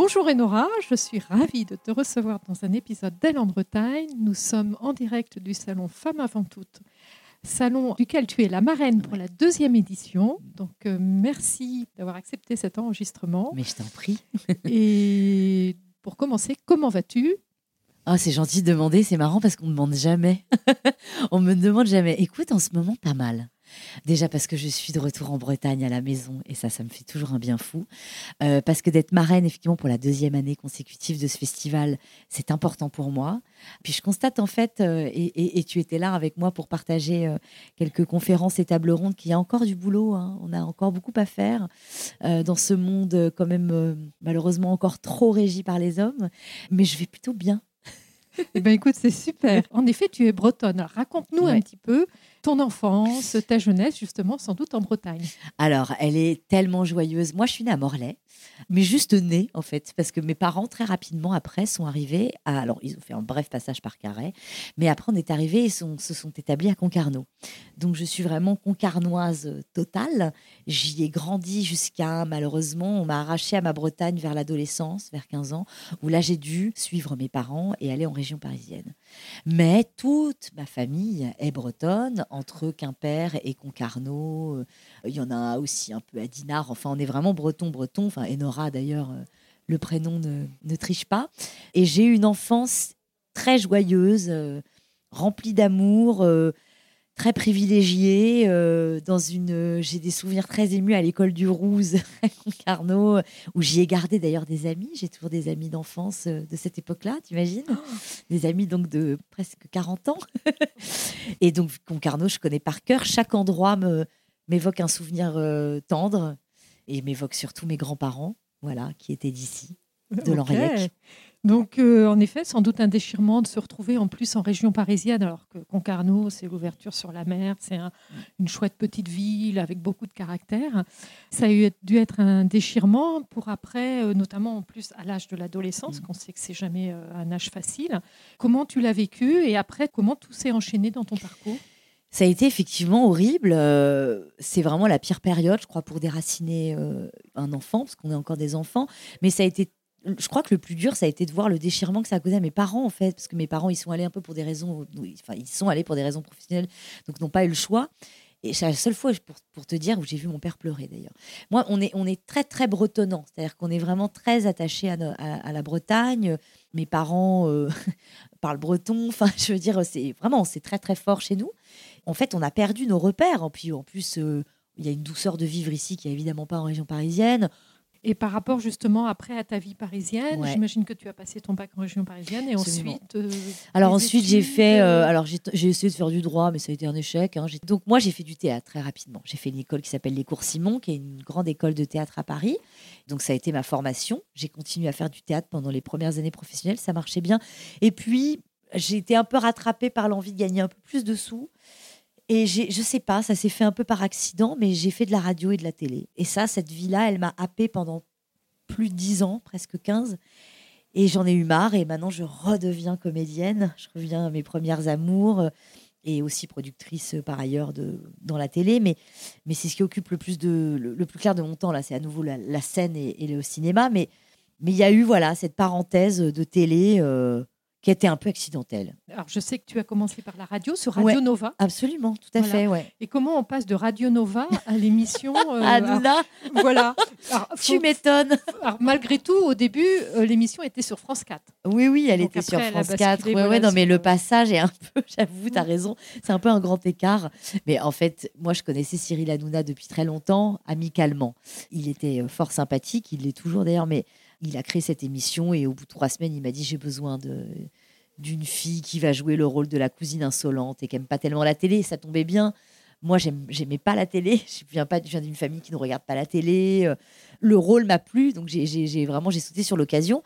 Bonjour Enora, je suis ravie de te recevoir dans un épisode d'Elle en Bretagne. Nous sommes en direct du salon Femmes avant toutes, salon duquel tu es la marraine pour la deuxième édition. Donc euh, merci d'avoir accepté cet enregistrement. Mais je t'en prie. Et pour commencer, comment vas-tu? Oh, c'est gentil de demander, c'est marrant parce qu'on ne demande jamais. on me demande jamais. Écoute, en ce moment, pas mal. Déjà parce que je suis de retour en Bretagne à la maison et ça, ça me fait toujours un bien fou. Euh, parce que d'être marraine, effectivement, pour la deuxième année consécutive de ce festival, c'est important pour moi. Puis je constate en fait, euh, et, tu étais là avec moi pour partager euh, quelques conférences et tables rondes, qu'il y a encore du boulot. Hein. On a encore beaucoup à faire dans ce monde quand même malheureusement encore trop régi par les hommes. Mais je vais plutôt bien. Eh ben écoute, c'est super. En effet, tu es bretonne. Raconte-nous un petit peu ton enfance, ta jeunesse, justement, sans doute en Bretagne. Alors, elle est tellement joyeuse. Moi, je suis née à Morlaix, mais juste née, en fait, parce que mes parents, très rapidement après, sont arrivés à. Alors, ils ont fait un bref passage par Carré, mais après, on est arrivés et se sont établis à Concarneau. Donc, je suis vraiment concarnoise totale. J'y ai grandi jusqu'à, malheureusement, on m'a arraché à ma Bretagne vers l'adolescence, vers 15 ans, où là, j'ai dû suivre mes parents et aller en région parisienne. Mais toute ma famille est bretonne entre Quimper et Concarneau. Euh, il y en a aussi un peu à Dinard. Enfin, on est vraiment breton-breton. Enfin, Enora, d'ailleurs, euh, le prénom ne, triche pas. Et j'ai eu une enfance très joyeuse, euh, remplie d'amour très privilégiée. Euh, dans une, j'ai des souvenirs très émus à l'école du Rouze à Concarneau, où j'y ai gardé d'ailleurs des amis. J'ai toujours des amis d'enfance euh, de cette époque-là, tu imagines oh. Des amis donc de presque 40 ans. Et donc Concarneau, je connais par cœur. Chaque endroit me m'évoque un souvenir euh, tendre et m'évoque surtout mes grands-parents, voilà, qui étaient d'ici, de okay. Donc, euh, en effet, sans doute un déchirement de se retrouver en plus en région parisienne, alors que Concarneau, c'est l'ouverture sur la mer, c'est une chouette petite ville avec beaucoup de caractère. Ça a dû être un déchirement pour après, euh, notamment en plus à l'âge de l'adolescence, mm. qu'on sait que c'est jamais euh, un âge facile. Comment tu l'as vécu et après, comment tout s'est enchaîné dans ton parcours? Ça a été effectivement horrible. c'est vraiment la pire période, je crois, pour déraciner un enfant, parce qu'on est encore des enfants. Mais ça a été je crois que le plus dur, ça a été de voir le déchirement que ça a causé à mes parents, en fait, parce que mes parents, ils sont allés un peu pour des raisons, enfin, ils sont allés pour des raisons professionnelles, donc n'ont pas eu le choix. Et c'est la seule fois, pour, pour te dire, où j'ai vu mon père pleurer, d'ailleurs. Moi, on est, on est très, très bretonnant, c'est-à-dire qu'on est vraiment très attaché à, la Bretagne. Mes parents euh, parlent breton, enfin, je veux dire, c'est vraiment, c'est très, très fort chez nous. En fait, on a perdu nos repères, en plus, euh, il y a une douceur de vivre ici qui n'est évidemment pas en région parisienne. Et par rapport justement après à ta vie parisienne, j'imagine que tu as passé ton bac en région parisienne et ensuite. Euh, alors ensuite j'ai fait, euh, alors j'ai essayé de faire du droit, mais ça a été un échec. Hein. Donc moi j'ai fait du théâtre très rapidement. J'ai fait une école qui s'appelle les Cours Simon, qui est une grande école de théâtre à Paris. Donc ça a été ma formation. J'ai continué à faire du théâtre pendant les premières années professionnelles, ça marchait bien. Et puis j'ai été un peu rattrapée par l'envie de gagner un peu plus de sous. Et je sais pas, ça s'est fait un peu par accident, mais j'ai fait de la radio et de la télé. Et ça, cette vie-là, elle m'a happée pendant plus de 10 ans, presque 15. Et j'en ai eu marre. Et maintenant, je redeviens comédienne. Je reviens à mes premières amours euh, et aussi productrice euh, par ailleurs dans la télé. Mais, c'est ce qui occupe le plus, clair de mon temps. Là, c'est à nouveau la, scène et, le cinéma. Mais mais il y a eu voilà cette parenthèse de télé. Euh, qui était un peu accidentelle. Alors, je sais que tu as commencé par la radio, sur Radio Nova. Absolument, tout à fait, ouais. Et comment on passe de Radio Nova à l'émission euh, Voilà. tu m'étonnes. malgré tout, au début, euh, l'émission était sur France 4. Oui, oui, elle était sur France 4. Oui, ouais, non, mais le passage est un peu, j'avoue, tu as raison, c'est un peu un grand écart. Mais en fait, moi, je connaissais Cyril Hanouna depuis très longtemps, amicalement. Il était euh, fort sympathique, il l'est toujours d'ailleurs, mais il a créé cette émission et au bout de trois semaines, il m'a dit j'ai besoin d'une fille qui va jouer le rôle de la cousine insolente et qui aime pas tellement la télé. Ça tombait bien Moi, j'aimais pas la télé. Je viens pas, d'une famille qui ne regarde pas la télé. Euh, le rôle m'a plu, donc j'ai vraiment j'ai sauté sur l'occasion.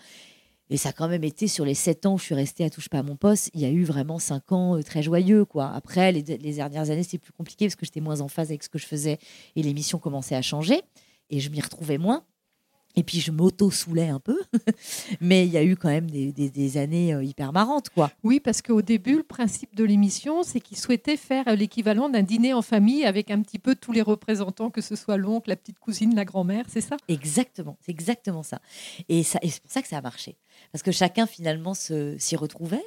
Et ça a quand même été sur les sept ans où je suis restée à Touche pas à mon poste, il y a eu vraiment cinq ans euh, très joyeux. quoi. Après, les, les dernières années, c'était plus compliqué parce que j'étais moins en phase avec ce que je faisais et l'émission commençait à changer et je m'y retrouvais moins. Et puis je m'auto-soulais un peu, mais il y a eu quand même des, années euh, hyper marrantes, quoi. Oui, parce qu'au début, le principe de l'émission, c'est qu'ils souhaitaient faire l'équivalent d'un dîner en famille avec un petit peu tous les représentants, que ce soit l'oncle, la petite cousine, la grand-mère, c'est ça? Exactement, c'est exactement ça. Et, ça, et c'est pour ça que ça a marché, parce que chacun finalement s'y retrouvait,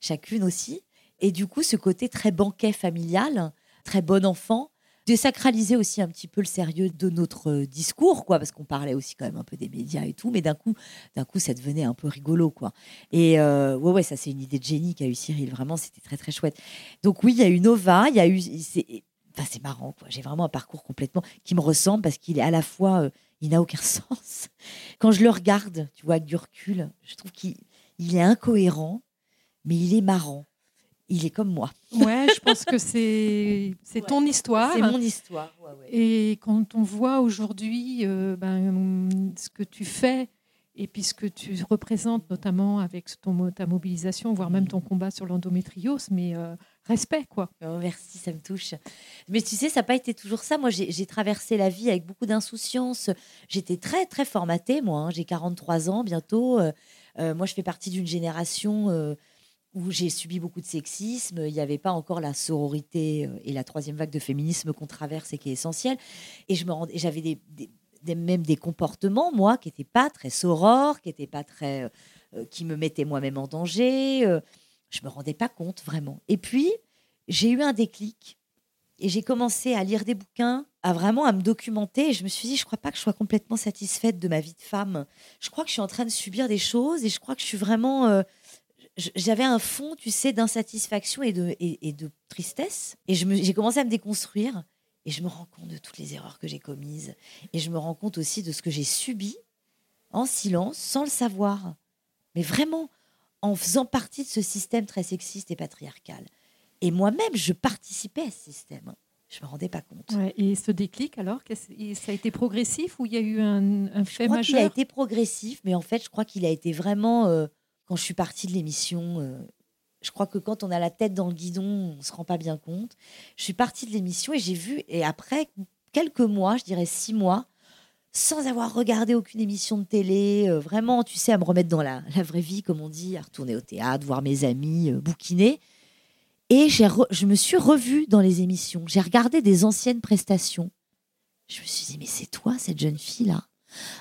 chacune aussi. Et du coup, ce côté très banquet familial, très bon enfant, désacraliser aussi un petit peu le sérieux de notre euh, discours, quoi, parce qu'on parlait aussi quand même un peu des médias et tout, mais d'un coup, d'un coup, ça devenait un peu rigolo, quoi. Et euh, ouais, ouais, ça c'est une idée de génie qu'a eu Cyril. Vraiment, c'était très très chouette. Donc oui, il y a eu Nova, il y a eu, c'est, enfin, c'est marrant, quoi. J'ai vraiment un parcours complètement qui me ressemble parce qu'il est à la fois, euh, il n'a aucun sens. Quand je le regarde, tu vois, avec du recul, je trouve qu'il il est incohérent, mais il est marrant il est comme moi. Ouais, je pense que c'est c'est ton histoire. C'est mon histoire. Et quand on voit aujourd'hui euh, ben, ce que tu fais et puis ce que tu représentes, notamment avec ton, ta mobilisation, voire même ton combat sur l'endométriose, mais euh, respect, quoi. Oh, merci, ça me touche. Mais tu sais, ça n'a pas été toujours ça. Moi, j'ai traversé la vie avec beaucoup d'insouciance. J'étais très, très formatée, moi. Hein. J'ai 43 ans bientôt. Euh, moi, je fais partie d'une génération où j'ai subi beaucoup de sexisme. Il n'y avait pas encore la sororité euh, et la troisième vague de féminisme qu'on traverse et qui est essentielle. Et je me j'avais des, même des comportements, moi, qui n'étaient pas très sorores, qui étaient pas très, euh, euh, qui me mettaient moi-même en danger. je me rendais pas compte vraiment. Et puis j'ai eu un déclic et j'ai commencé à lire des bouquins, à vraiment à me documenter. Et je me suis dit, je crois pas que je sois complètement satisfaite de ma vie de femme. Je crois que je suis en train de subir des choses et je crois que je suis vraiment j'avais un fond, tu sais, d'insatisfaction et de, et, de tristesse. Et j'ai commencé à me déconstruire. Et je me rends compte de toutes les erreurs que j'ai commises. Et je me rends compte aussi de ce que j'ai subi en silence, sans le savoir. Mais vraiment, en faisant partie de ce système très sexiste et patriarcal. Et moi-même, je participais à ce système. Je ne me rendais pas compte. et ce déclic, alors, ça a été progressif ou il y a eu un, un fait je crois Il a été progressif, mais en fait, je crois qu'il a été vraiment... Euh, quand je suis partie de l'émission, euh, je crois que quand on a la tête dans le guidon, on se rend pas bien compte. Je suis partie de l'émission et j'ai vu, et après quelques mois, je dirais six mois, sans avoir regardé aucune émission de télé, euh, vraiment, tu sais, à me remettre dans la, vraie vie, comme on dit, à retourner au théâtre, voir mes amis, euh, bouquiner. Et je me suis revue dans les émissions. J'ai regardé des anciennes prestations. Je me suis dit, mais c'est toi, cette jeune fille-là?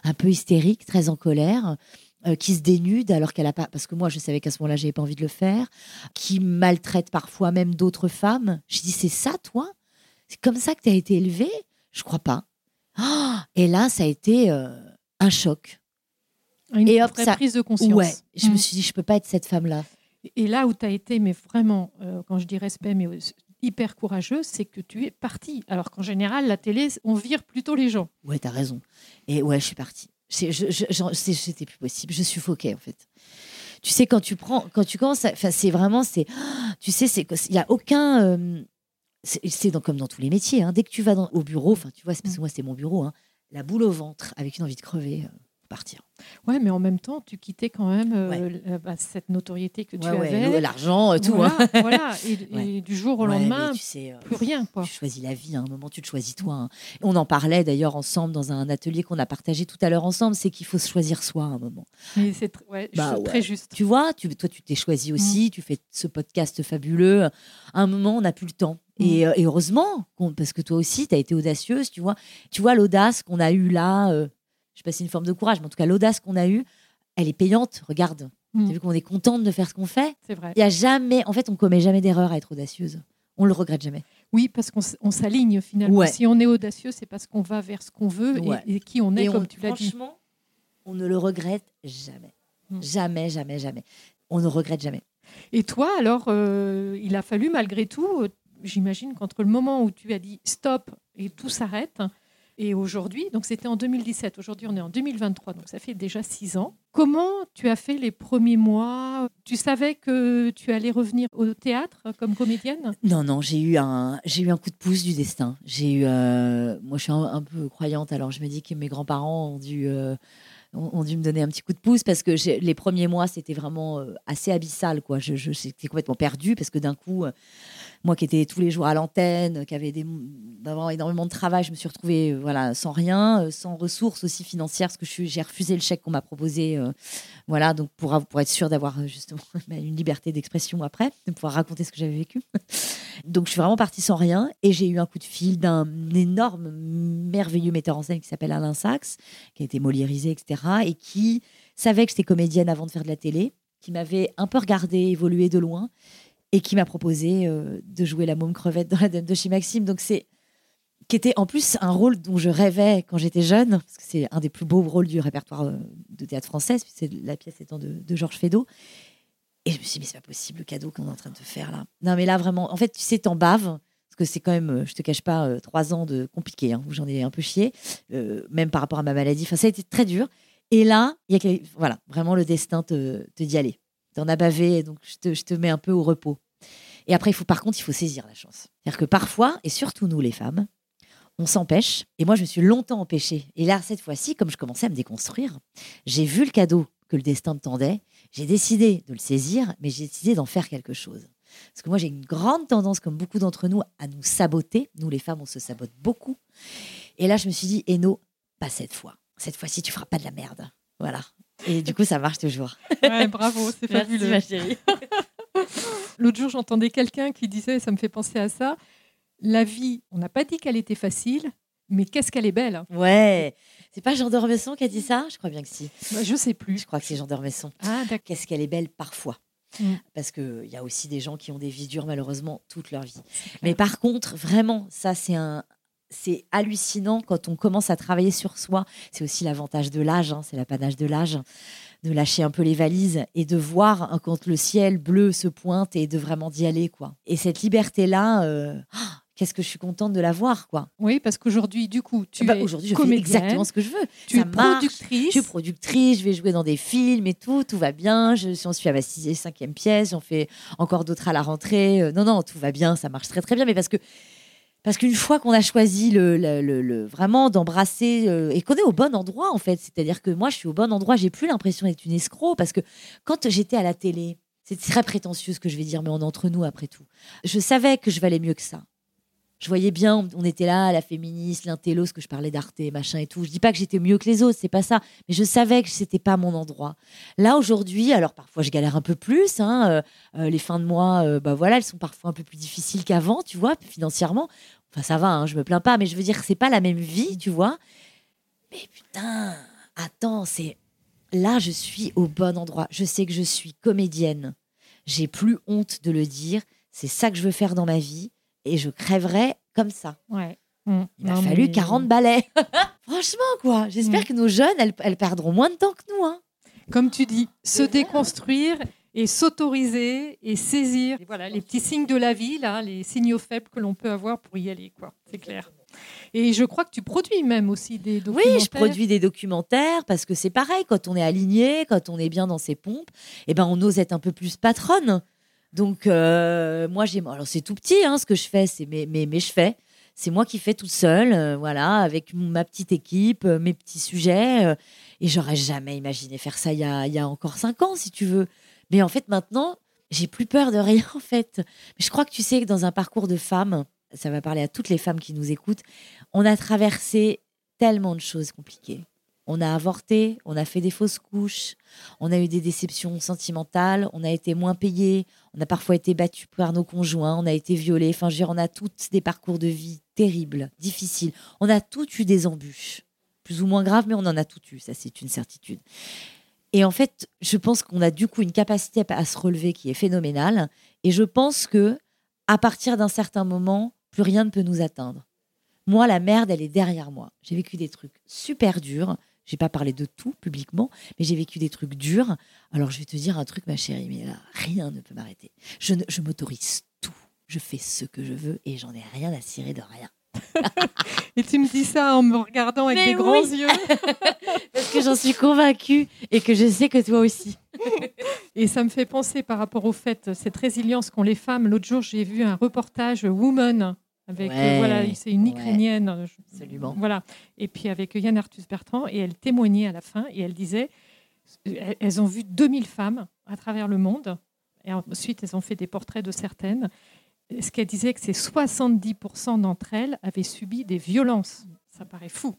Un peu hystérique, très en colère, euh, qui se dénude alors qu'elle a pas, parce que moi je savais qu'à ce moment-là j'avais pas envie de le faire, qui maltraite parfois même d'autres femmes. Je dis c'est ça toi? C'est comme ça que tu as été élevée? Je crois pas. Ah et là ça a été euh, un choc. Une et hop, ça, prise de conscience. Ouais, je me mm. suis dit je peux pas être cette femme-là. Et là où tu as été, mais vraiment, euh, quand je dis respect, mais hyper courageuse, c'est que tu es partie. Alors qu'en général, la télé, on vire plutôt les gens. Ouais, tu as raison. Et ouais, je suis partie. C'était plus possible. Je suffoquais en fait. Tu sais quand tu prends, quand tu commences, enfin c'est vraiment c'est, tu sais c'est il y a aucun, euh, c'est comme dans tous les métiers. Hein. dès que tu vas dans, au bureau, enfin tu vois, parce que mm. moi c'est mon bureau, hein, la boule au ventre avec une envie de crever, euh, partir. Ouais, mais en même temps, tu quittais quand même euh, bah, cette notoriété que tu avais. L'argent, tout. Voilà, hein. voilà. Et, du jour au lendemain, euh, plus rien. Quoi. Tu choisis la vie, à un moment, tu te choisis toi. Hein. On en parlait d'ailleurs ensemble dans un atelier qu'on a partagé tout à l'heure ensemble, c'est qu'il faut se choisir soi à un moment. C'est bah très juste. Tu vois, tu, toi, tu t'es choisi mm. aussi, tu fais ce podcast fabuleux. À un moment, on n'a plus le temps. Mm. Et, euh, et, heureusement, parce que toi aussi, tu as été audacieuse, tu vois. Tu vois l'audace qu'on a eue là, je sais pas si c'est une forme de courage, mais en tout cas, l'audace qu'on a eue, elle est payante. Regarde. Mm. Tu as vu qu'on est contente de faire ce qu'on fait? C'est vrai. Il y a jamais, en fait, on commet jamais d'erreur à être audacieuse. On le regrette jamais. Oui, parce qu'on s'aligne finalement. Si on est audacieux, c'est parce qu'on va vers ce qu'on veut et, qui on est, comme tu l'as dit. Franchement, on ne le regrette jamais. Mm. Jamais, jamais, jamais. On ne regrette jamais. Et toi, alors, euh, il a fallu malgré tout, euh, j'imagine qu'entre le moment où tu as dit stop et tout s'arrête, Et aujourd'hui, donc c'était en 2017, aujourd'hui on est en 2023, donc ça fait déjà six ans. Comment tu as fait les premiers mois? Tu savais que tu allais revenir au théâtre comme comédienne? Non, non, j'ai eu un, j'ai eu un coup de pouce du destin. J'ai eu, euh, moi je suis un, peu croyante, alors je me dis que mes grands-parents ont dû euh, ont, dû me donner un petit coup de pouce parce que les premiers mois, c'était vraiment euh, assez abyssal. Quoi. Je, je j'étais complètement perdue parce que d'un coup, moi qui étais tous les jours à l'antenne, qui avait des, énormément de travail, je me suis retrouvée euh, voilà, sans rien, sans ressources aussi financières parce que j'ai refusé le chèque qu'on m'a proposé. voilà, donc pour, être sûre d'avoir justement une liberté d'expression après, de pouvoir raconter ce que j'avais vécu. donc je suis vraiment partie sans rien et j'ai eu un coup de fil d'un énorme, merveilleux metteur en scène qui s'appelle Alain Sachs, qui a été moliérisé, etc et qui savait que j'étais comédienne avant de faire de la télé, qui m'avait un peu regardé évoluer de loin et qui m'a proposé euh, de jouer la môme crevette dans la Dame de chez Maxime. Donc c'est qui était en plus un rôle dont je rêvais quand j'étais jeune, parce que c'est un des plus beaux rôles du répertoire euh, de théâtre français, c'est la pièce étant de, Georges Feydeau. Et je me suis dit, mais c'est pas possible le cadeau qu'on est en train de te faire là. Non, mais là vraiment, en fait, tu sais, t'en baves, parce que c'est quand même, euh, je te cache pas, trois ans de compliqué, hein, où j'en ai un peu chié, même par rapport à ma maladie. Enfin, ça a été très dur. Et là, il y a voilà, vraiment le destin te, te dit allez, t'en as bavé, donc je te mets un peu au repos. Et après, il faut, par contre, il faut saisir la chance. C'est-à-dire que parfois, et surtout nous les femmes, on s'empêche. Et moi, je me suis longtemps empêchée. Et là, cette fois-ci, comme je commençais à me déconstruire, j'ai vu le cadeau que le destin me tendait. J'ai décidé de le saisir, mais j'ai décidé d'en faire quelque chose. Parce que moi, j'ai une grande tendance, comme beaucoup d'entre nous, à nous saboter. Nous, les femmes, on se sabote beaucoup. Et là, je me suis dit, Eno, pas cette fois cette fois-ci, tu feras pas de la merde. Voilà. Et du coup, ça marche toujours. Ouais, bravo, c'est fabuleux. ma chérie. L'autre jour, j'entendais quelqu'un qui disait, ça me fait penser à ça, la vie, on n'a pas dit qu'elle était facile, mais qu'est-ce qu'elle est belle. Ouais. C'est pas Jean d'Ormesson qui a dit ça? Je crois bien que si. Bah, je sais plus. Je crois que c'est Jean d'Ormesson. Ah, d'accord. Qu'est-ce qu'elle est belle parfois. Mm. Parce qu'il y a aussi des gens qui ont des vies dures, malheureusement, toute leur vie. Mais par contre, vraiment, ça, c'est un, c'est hallucinant quand on commence à travailler sur soi. C'est aussi l'avantage de l'âge, hein, c'est l'apanage de l'âge, de lâcher un peu les valises et de voir hein, quand le ciel bleu se pointe et de vraiment d'y aller. quoi. Et cette liberté-là, euh, ah, qu'est-ce que je suis contente de la voir. quoi. Oui, parce qu'aujourd'hui, du coup, tu bah, es aujourd'hui, je fais exactement ce que je veux. Tu es productrice. Je suis productrice, je vais jouer dans des films et tout, tout va bien. Je, suis suis à ma sixième, cinquième pièce, j'en fais encore d'autres à la rentrée. Euh, non, non, tout va bien, ça marche très très bien. Mais parce que parce qu'une fois qu'on a choisi le, vraiment d'embrasser euh, et qu'on est au bon endroit en fait, c'est-à-dire que moi je suis au bon endroit, j'ai plus l'impression d'être une escroc parce que quand j'étais à la télé, c'est très prétentieux ce que je vais dire, mais on entre nous après tout. Je savais que je valais mieux que ça. Je voyais bien, on était là, la féministe, l'intello, ce que je parlais d'Arte, machin et tout. Je dis pas que j'étais mieux que les autres, c'est pas ça. Mais je savais que c'était pas mon endroit. Là, aujourd'hui, alors parfois je galère un peu plus. Hein, euh, euh, les fins de mois, bah voilà, elles sont parfois un peu plus difficiles qu'avant, tu vois, financièrement. Enfin, ça va, hein, je me plains pas, mais je veux dire, c'est pas la même vie, tu vois. Mais putain, attends, c'est là, je suis au bon endroit. Je sais que je suis comédienne. J'ai plus honte de le dire. C'est ça que je veux faire dans ma vie et je crèverai comme ça. Ouais. Mmh. Il m'a fallu 40 balais. Franchement, quoi. J'espère mmh. que nos jeunes, elles, perdront moins de temps que nous. Hein. Comme tu dis, se déconstruire et s'autoriser et saisir voilà, les petits signes de la vie, là, les signaux faibles que l'on peut avoir pour y aller, quoi. C'est clair. Et je crois que tu produis même aussi des documentaires. Oui, je produis des documentaires parce que c'est pareil, quand on est aligné, quand on est bien dans ses pompes, eh ben on ose être un peu plus patronne. Donc euh, moi j'ai, alors c'est tout petit, hein, ce que je fais, c'est mais mais je fais. C'est moi qui fais toute seule, euh, voilà, avec ma petite équipe, euh, mes petits sujets. et j'aurais jamais imaginé faire ça il y a, y a encore cinq ans, si tu veux. Mais en fait, maintenant, j'ai plus peur de rien, en fait. Mais je crois que tu sais que dans un parcours de femme, ça va parler à toutes les femmes qui nous écoutent, on a traversé tellement de choses compliquées. On a avorté, on a fait des fausses couches, on a eu des déceptions sentimentales, on a été moins payé, on a parfois été battu par nos conjoints, on a été violé. Enfin, je veux dire, on a toutes des parcours de vie terribles, difficiles. On a toutes eu des embûches, plus ou moins graves, mais on en a toutes eu, ça c'est une certitude. Et en fait, je pense qu'on a du coup une capacité à se relever qui est phénoménale. Et je pense que à partir d'un certain moment, plus rien ne peut nous atteindre. Moi, la merde, elle est derrière moi. J'ai vécu des trucs super durs. J'ai pas parlé de tout publiquement, mais j'ai vécu des trucs durs. Alors je vais te dire un truc, ma chérie, mais là, rien ne peut m'arrêter. Je, je m'autorise tout. Je fais ce que je veux et j'en ai rien à cirer de rien. Et tu me dis ça en me regardant avec Mais des grands yeux. Parce que j'en suis convaincue et que je sais que toi aussi. Et ça me fait penser par rapport au fait, cette résilience qu'ont les femmes. L'autre jour, j'ai vu un reportage Woman avec, euh, voilà, c'est une ouais. Ukrainienne. je- Absolument. Voilà. Et puis avec Yann Arthus Bertrand, et elle témoignait à la fin, et elle disait, elles- elles ont vu 2000 femmes à travers le monde, et ensuite elles ont fait des portraits de certaines. Et Ce qu'elle disait, que c'est 70% d'entre elles avaient subi des violences. Ça paraît fou.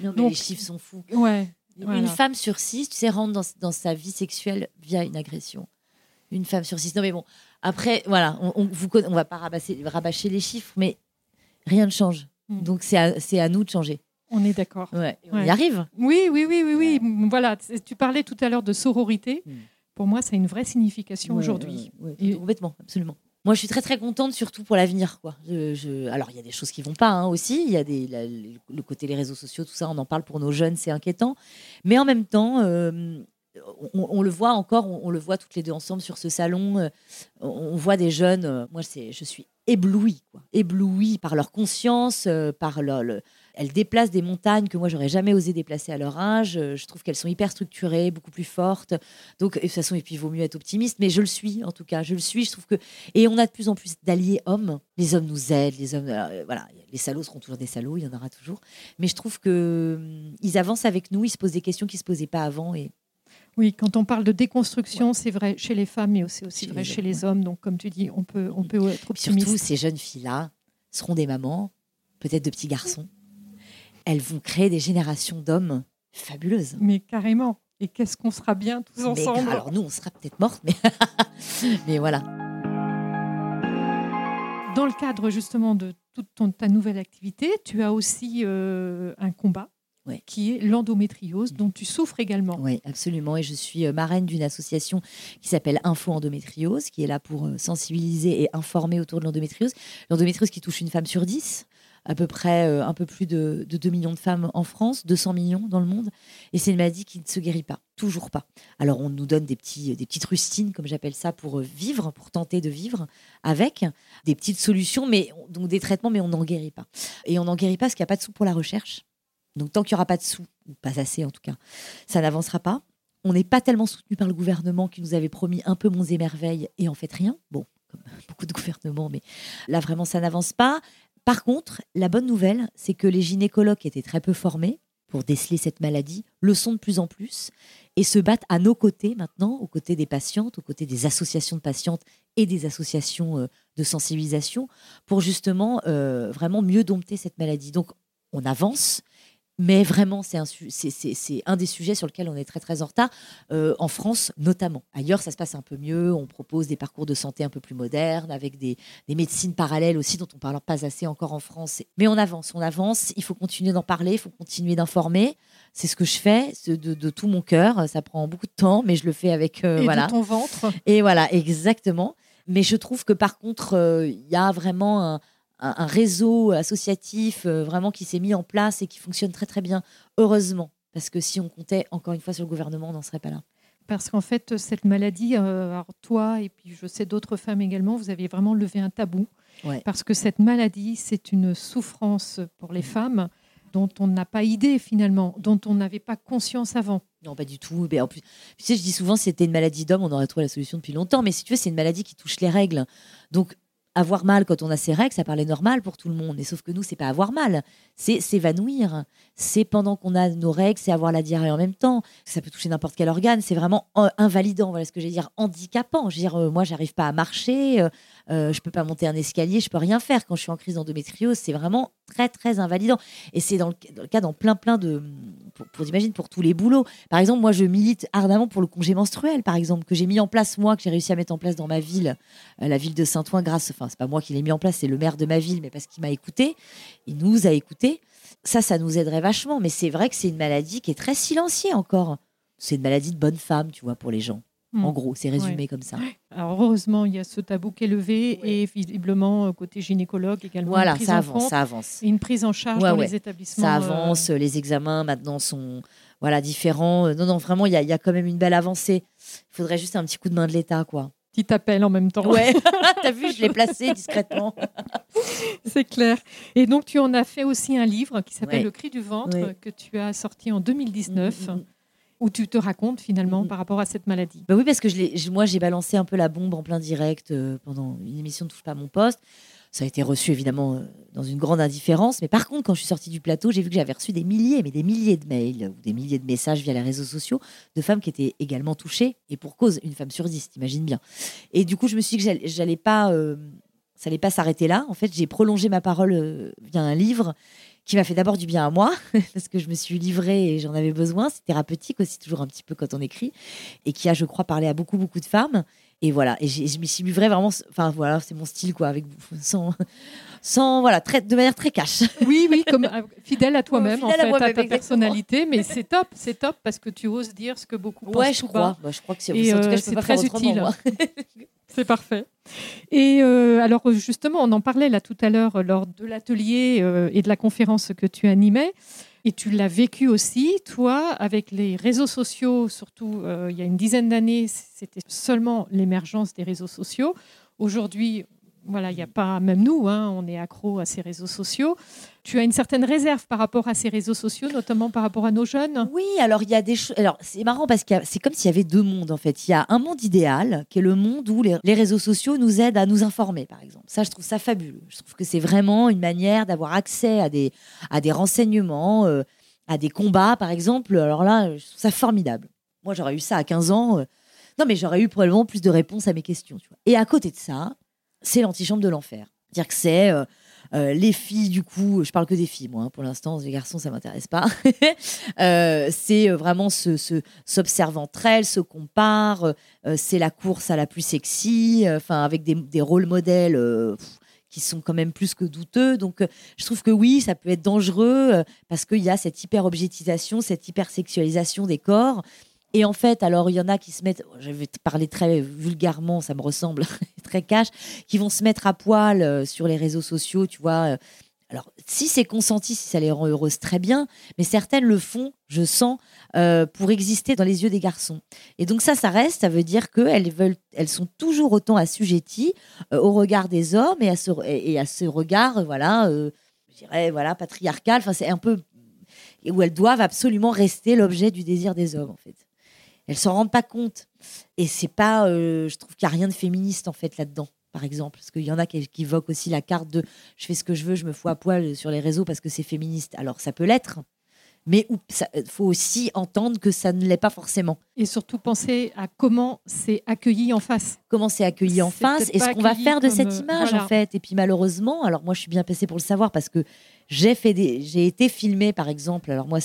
Non, mais Donc- les chiffres sont fous. Ouais. Voilà. Une femme sur six, tu sais, rentre dans, dans sa vie sexuelle via une agression. Une femme sur six. Non, mais bon, après, voilà, on, conna- on va pas rabasser- rabâcher les chiffres, mais rien ne change. Mm. Donc, c'est à, c'est à nous de changer. On est d'accord. Ouais, on Ouais. y arrive. Oui, oui, oui, oui, oui. Voilà. Tu parlais tout à l'heure de sororité. Mm. Pour moi, c'est une vraie signification aujourd'hui. Et- complètement, absolument. Moi, je suis très très contente, surtout pour l'avenir. Quoi. Je, je- Alors, il y a des choses qui vont pas hein, aussi. Il y a des, la- le côté les réseaux sociaux, tout ça, on en parle pour nos jeunes, c'est inquiétant. Mais en même temps, euh, on, on le voit encore, on, on le voit toutes les deux ensemble sur ce salon. euh, on, on voit des jeunes. euh, moi, c'est, je suis éblouie, quoi. éblouie par leur conscience, euh, par leur, le- elles déplacent des montagnes que moi j'aurais jamais osé déplacer à leur âge. Euh, Je trouve qu'elles sont hyper structurées, beaucoup plus fortes. Donc, de toute façon, et puis il vaut mieux être optimiste, mais je le suis en tout cas, je le suis. Je trouve que et on a de plus en plus d'alliés hommes. Les hommes nous aident, les hommes, euh, voilà, les salauds seront toujours des salauds, il y en aura toujours. Mais je trouve que hum, ils avancent avec nous, ils se posent des questions qui se posaient pas avant et Oui, quand on parle de déconstruction, c'est vrai chez les femmes, mais c'est aussi Chez vrai les chez hommes, les hommes. Donc, comme tu dis, on peut, on peut être Puis surtout, optimiste. ces jeunes filles-là seront des mamans, peut-être de petits garçons. Elles vont créer des générations d'hommes fabuleuses. Mais carrément. Et qu'est-ce qu'on sera bien tous Mais ensemble alors nous, on sera peut-être mortes, mais, mais voilà. Dans le cadre justement de toute ton- ta nouvelle activité, tu as aussi euh, un combat Qui est l'endométriose, dont tu souffres également. Oui, absolument. Et je suis euh, marraine d'une association qui s'appelle Info Endométriose, qui est là pour euh, sensibiliser et informer autour de l'endométriose. L'endométriose qui touche une femme sur dix, à peu près euh, un peu plus de, de 2 millions de femmes en France, 200 millions dans le monde. Et c'est une maladie qui ne se guérit pas, toujours pas. Alors on nous donne des, petits, des petites rustines, comme j'appelle ça, pour vivre, pour tenter de vivre avec, des petites solutions, mais donc des traitements, mais on n'en guérit pas. Et on n'en guérit pas parce qu'il n'y a pas de sous pour la recherche. Donc tant qu'il n'y aura pas de sous, ou pas assez en tout cas, ça n'avancera pas. On n'est pas tellement soutenu par le gouvernement qui nous avait promis un peu monts et merveilles et en fait rien. Bon, comme beaucoup de gouvernements, mais là vraiment ça n'avance pas. Par contre, la bonne nouvelle, c'est que les gynécologues qui étaient très peu formés pour déceler cette maladie le sont de plus en plus et se battent à nos côtés maintenant, aux côtés des patientes, aux côtés des associations de patientes et des associations euh, de sensibilisation pour justement euh, vraiment mieux dompter cette maladie. Donc on avance. Mais vraiment, c'est un, c'est- un des sujets sur lequel on est très très en retard, euh, en France notamment. Ailleurs, ça se passe un peu mieux. On propose des parcours de santé un peu plus modernes, avec des, des médecines parallèles aussi, dont on ne parle pas assez encore en France. Mais on avance, on avance. Il faut continuer d'en parler, il faut continuer d'informer. C'est ce que je fais de, de tout mon cœur. Ça prend beaucoup de temps, mais je le fais avec. euh, Et voilà. de ton ventre. Et voilà, exactement. Mais je trouve que par contre, euh, il y a vraiment un, un- un réseau associatif euh, vraiment qui s'est mis en place et qui fonctionne très très bien, heureusement. Parce que si on comptait encore une fois sur le gouvernement, on n'en serait pas là. Parce qu'en fait, cette maladie, euh, alors toi et puis je sais d'autres femmes également, vous avez vraiment levé un tabou. Ouais. Parce que cette maladie, c'est une souffrance pour les femmes dont on n'a pas idée finalement, dont on n'avait pas conscience avant. Non, pas du tout. Mais en plus, tu sais, je dis souvent, si c'était une maladie d'homme, on aurait trouvé la solution depuis longtemps. Mais si tu veux, c'est une maladie qui touche les règles. Donc, avoir mal quand on a ses règles, ça paraît normal pour tout le monde. Et sauf que nous, c'est pas avoir mal, c'est s'évanouir. C'est pendant qu'on a nos règles, c'est avoir la diarrhée en même temps. Ça peut toucher n'importe quel organe. C'est vraiment euh, invalidant. Voilà ce que je vais dire, handicapant. Je veux dire, euh, moi, j'arrive pas à marcher, euh, euh, je peux pas monter un escalier, je peux rien faire quand je suis en crise d'endométriose. C'est vraiment très, très invalidant. Et c'est dans, le- cas dans plein, plein de, pour, pour t'imagines, pour tous les boulots. Par exemple, moi, je milite ardemment pour le congé menstruel, par exemple, que j'ai mis en place moi, que j'ai réussi à mettre en place dans ma ville, euh, la ville de Saint-Ouen, grâce, c'est pas moi qui l'ai mis en place, c'est le maire de ma ville, mais parce qu'il m'a écouté, il nous a écouté. Ça, ça nous aiderait vachement, mais c'est vrai que c'est une maladie qui est très silenciée encore. C'est une maladie de bonne femme, tu vois, pour les gens. Hmm. En gros, c'est résumé comme ça. Alors heureusement, il y a ce tabou qui est levé Ouais. et visiblement, euh, côté gynécologue également, Voilà, une prise ça en avance, ça avance. une prise en charge Ouais, dans les établissements. Ça euh, avance, les examens maintenant sont voilà différents. Euh, Non, non, vraiment, il y, y a quand même une belle avancée. Il faudrait juste un petit coup de main de l'État, quoi. Petit appel en même temps. Ouais, t'as vu, je l'ai placé discrètement. C'est clair. Et donc, tu en as fait aussi un livre qui s'appelle Ouais. Le cri du ventre, Ouais. que tu as sorti en 2019, Mm, mm, mm. où tu te racontes finalement par rapport à cette maladie. Bah oui, parce que je moi, j'ai balancé un peu la bombe en plein direct euh, pendant une émission de Touche pas à mon poste. Ça a été reçu évidemment euh, dans une grande indifférence. Mais par contre, quand je suis sortie du plateau, j'ai vu que j'avais reçu des milliers, mais des milliers de mails ou des milliers de messages via les réseaux sociaux de femmes qui étaient également touchées. Et pour cause, une femme sur dix, t'imagines bien. Et du coup, je me suis dit que j'allais- pas, euh, ça allait pas s'arrêter là. En fait, j'ai prolongé ma parole euh, via un livre qui m'a fait d'abord du bien à moi, parce que je me suis livrée et j'en avais besoin. C'est thérapeutique aussi, toujours un petit peu quand on écrit, et qui a, je crois, parlé à beaucoup, beaucoup de femmes. Et voilà, et je m'y suis vraiment, enfin voilà, c'est mon style, quoi, avec sans, sans voilà, très, de manière très cash. Oui, oui, comme euh, fidèle à toi-même, en Fidèle à fait, à, ta exactement. personnalité. Mais c'est top, c'est top parce que tu oses dire ce que beaucoup Ouais, pensent je tout crois. Bah, je crois que c'est euh, je très utile. C'est parfait. Et euh, alors justement, on en parlait là tout à l'heure lors de l'atelier euh, et de la conférence que tu animais. Et tu l'as vécu aussi, toi, avec les réseaux sociaux, surtout euh, il y a une dizaine d'années, c'était seulement l'émergence des réseaux sociaux. Aujourd'hui, voilà, il n'y a pas, même nous, hein, on est accro à ces réseaux sociaux. Tu as une certaine réserve par rapport à ces réseaux sociaux, notamment par rapport à nos jeunes? Oui, alors il y a des choses. Alors c'est marrant parce que c'est comme s'il y avait deux mondes en fait. Il y a un monde idéal qui est le monde où les, réseaux sociaux nous aident à nous informer, par exemple. Ça, je trouve ça fabuleux. Je trouve que c'est vraiment une manière d'avoir accès à des, à des renseignements, euh, à des combats, par exemple. Alors là, je trouve ça formidable. Moi, j'aurais eu ça à 15 ans. euh, Non, mais j'aurais eu probablement plus de réponses à mes questions. Et à côté de ça, c'est l'antichambre de l'enfer. C'est-à-dire que c'est euh, euh, les filles, du coup, je parle que des filles, moi, hein, pour l'instant, les garçons, ça m'intéresse pas. Euh, c'est vraiment se, entre elles, se compare. euh, c'est la course à la plus sexy, avec des, des rôles modèles. qui sont quand même plus que douteux. Donc, je trouve que oui, ça peut être dangereux parce qu'il y a cette hyper-objetisation, cette hyper-sexualisation des corps. Et en fait, alors, il y en a qui se mettent, je vais te parler très vulgairement, ça me ressemble, très cash, qui vont se mettre à poil euh, sur les réseaux sociaux, tu vois. euh. Alors, si c'est consenti, si ça les rend heureuses, très bien, mais certaines le font, je sens, euh, pour exister dans les yeux des garçons. Et donc ça, ça reste, ça veut dire qu'elles veulent, elles sont toujours autant assujetties au regard des hommes et à ce, regard, voilà, je dirais, voilà, patriarcal. Enfin, c'est un peu où elles doivent absolument rester l'objet du désir des hommes, en fait. Elles s'en rendent pas compte. Et c'est pas, euh, je trouve qu'il n'y a rien de féministe en fait là-dedans, par exemple, parce qu'il y en a qui, qui évoquent aussi la carte de je fais ce que je veux, je me fous à poil sur les réseaux parce que c'est féministe. Alors ça peut l'être, mais il faut aussi entendre que ça ne l'est pas forcément. Et surtout penser à comment c'est accueilli en face. Comment c'est accueilli en face et ce qu'on va faire de cette euh, image voilà. en fait. Et puis malheureusement, alors moi je suis bien placée pour le savoir parce que j'ai fait des, j'ai été filmée par exemple. Alors moi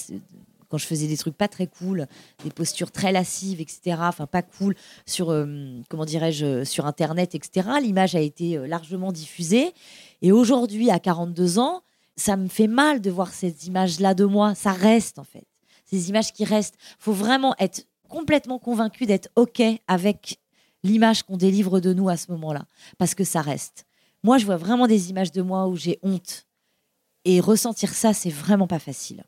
quand je faisais des trucs pas très cool, des postures très lascives, etc. Enfin pas cool sur euh, comment dirais-je sur internet, etc. L'image a été euh, largement diffusée et aujourd'hui à 42 ans, ça me fait mal de voir ces images-là de moi. Ça reste en fait. Ces images qui restent. faut vraiment être complètement convaincu d'être OK avec l'image qu'on délivre de nous à ce moment-là. Parce que ça reste. Moi, je vois vraiment des images de moi où j'ai honte. Et ressentir ça, c'est vraiment pas facile.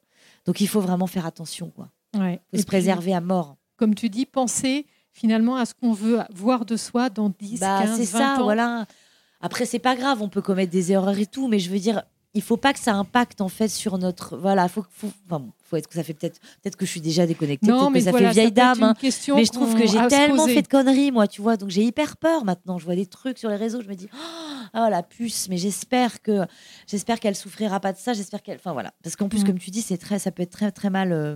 Donc il faut vraiment faire attention. Quoi. Ouais. faut se puis, préserver à mort. Comme tu dis, penser finalement à ce qu'on veut voir de soi dans 10, Bah, 15, c'est 20 ça, ans. voilà. Après, c'est pas grave, on peut commettre des erreurs et tout, mais je veux dire, il faut pas que ça impacte en fait sur notre. Voilà, faut, faut, enfin, faut être que ça fait peut-être, peut-être que je suis déjà déconnectée, Non, mais que ça voilà, fait vieille dame. hein. Mais je trouve que j'ai tellement fait de conneries, moi, tu vois. Donc j'ai hyper peur maintenant. Je vois des trucs sur les réseaux, je me dis, oh la puce, mais j'espère que j'espère qu'elle souffrira pas de ça. J'espère qu'elle. Enfin voilà. Parce qu'en plus, Mm. comme tu dis, c'est très, ça peut être très, très mal euh,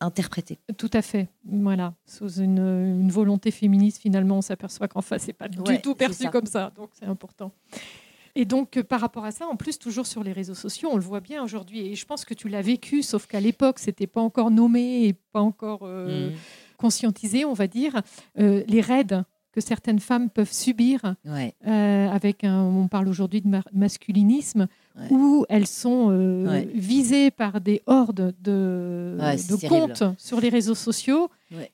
interprété. Tout à fait. Voilà. Sous une, une volonté féministe, finalement, on s'aperçoit qu'en face, c'est pas Ouais, du tout perçu comme ça. Donc, c'est important. Et donc, euh, par rapport à ça, en plus, toujours sur les réseaux sociaux, on le voit bien aujourd'hui. Et je pense que tu l'as vécu, sauf qu'à l'époque, c'était pas encore nommé et pas encore euh, Mm. conscientisé, on va dire. Euh, les raids que certaines femmes peuvent subir Ouais. euh, avec un, on parle aujourd'hui de ma- masculinisme, Ouais. où elles sont euh, Ouais. visées par des hordes de, comptes sur les réseaux sociaux,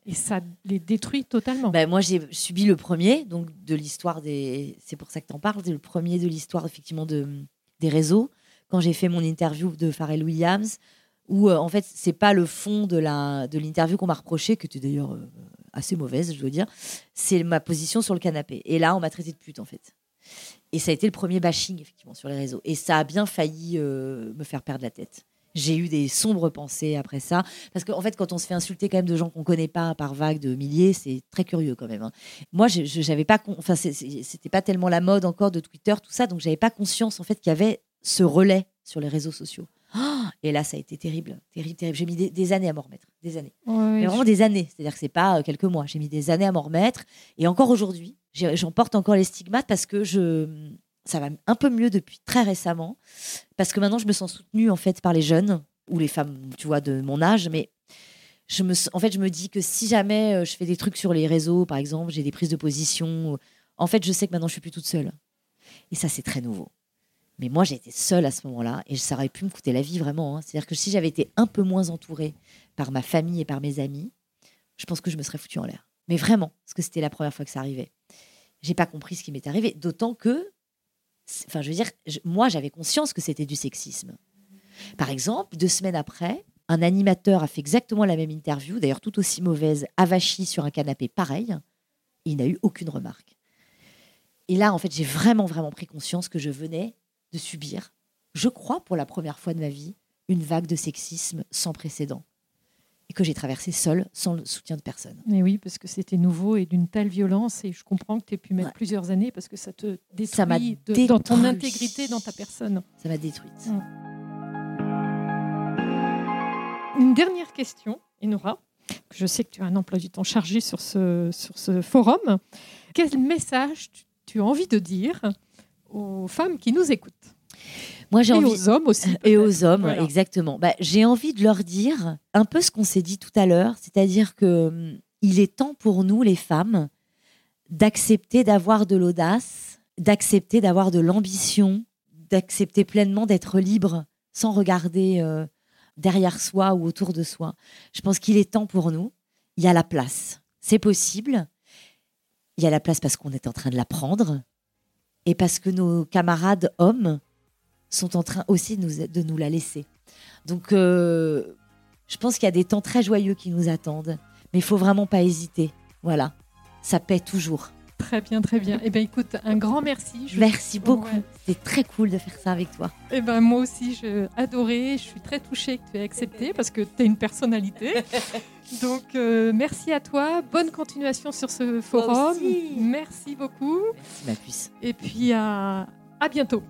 et ça les détruit totalement. Ben, moi, j'ai subi le premier, donc de l'histoire des. C'est pour ça que tu en parles, c'est le premier de l'histoire, effectivement, de, des réseaux. Quand j'ai fait mon interview de Pharrell Williams, où, euh, en fait, c'est pas le fond de la de l'interview qu'on m'a reproché, que tu d'ailleurs assez mauvaise, je dois dire, c'est ma position sur le canapé. Et là, on m'a traité de pute, en fait. Et ça a été le premier bashing, effectivement, sur les réseaux. Et ça a bien failli euh, me faire perdre la tête. J'ai eu des sombres pensées après ça. Parce qu'en fait, quand on se fait insulter quand même de gens qu'on connaît pas par vagues de milliers, c'est très curieux quand même. hein. Moi, j'avais pas, con- enfin, c'était pas tellement la mode encore de Twitter, tout ça, donc j'avais pas conscience en fait qu'il y avait ce relais sur les réseaux sociaux. Et là, ça a été terrible, terrible, terrible. J'ai mis des, des années à m'en remettre, des années. Mais vraiment je- des années. C'est-à-dire que c'est pas euh, quelques mois. J'ai mis des années à m'en remettre. Et encore aujourd'hui, j'en porte encore les stigmates parce que je, ça va un peu mieux depuis très récemment. Parce que maintenant, je me sens soutenue en fait par les jeunes ou les femmes, tu vois, de mon âge. Mais je me, en fait, je me dis que si jamais euh, je fais des trucs sur les réseaux, par exemple, j'ai des prises de position, en fait, je sais que maintenant, je suis plus toute seule. Et ça, c'est très nouveau. Mais moi, été seule à ce moment-là et ça aurait pu me coûter la vie vraiment. hein. C'est-à-dire que si j'avais été un peu moins entourée par ma famille et par mes amis, je pense que je me serais foutue en l'air. Mais vraiment, parce que c'était la première fois que ça arrivait. J'ai pas compris ce qui m'est arrivé, d'autant que, enfin, je veux dire, moi, j'avais conscience que c'était du sexisme. Par exemple, deux semaines après, un animateur a fait exactement la même interview, d'ailleurs tout aussi mauvaise, avachi sur un canapé pareil. Il n'a eu aucune remarque. Et là, en fait, j'ai vraiment, vraiment pris conscience que je venais de subir, je crois pour la première fois de ma vie, une vague de sexisme sans précédent. Et que j'ai traversée seule, sans le soutien de personne. Mais oui, parce que c'était nouveau et d'une telle violence. Et je comprends que tu aies pu mettre Ouais. plusieurs années parce que ça te détruit Ça m'a de- dans ton intégrité, dans ta personne. Ça m'a détruite. Une dernière question, Enora. Je sais que tu as un emploi du temps chargé sur ce, sur ce forum. Quel message tu, tu as envie de dire aux femmes qui nous écoutent Moi, j'ai Et envie. aux hommes aussi. Et aux hommes, Voilà. exactement. Bah, j'ai envie de leur dire un peu ce qu'on s'est dit tout à l'heure, c'est-à-dire que hum, il est temps pour nous, les femmes, d'accepter d'avoir de l'audace, d'accepter d'avoir de l'ambition, d'accepter pleinement d'être libre sans regarder euh, derrière soi ou autour de soi. Je pense qu'il est temps pour nous. Il y a la place. C'est possible. Il y a la place parce qu'on est en train de l'apprendre et parce que nos camarades hommes sont en train aussi de nous, la laisser. Donc, euh, je pense qu'il y a des temps très joyeux qui nous attendent, mais il faut vraiment pas hésiter. Voilà, ça paie toujours. Très bien, très bien. Eh bien, écoute, un grand merci. Je- Merci beaucoup. Ouais. C'était très cool de faire ça avec toi. Eh ben, moi aussi, j'ai adoré. Je suis très touchée que tu aies accepté parce que tu as une personnalité. Donc, euh, merci à toi. Bonne continuation sur ce forum. Merci beaucoup. Merci ma puce. Et puis, à, à bientôt.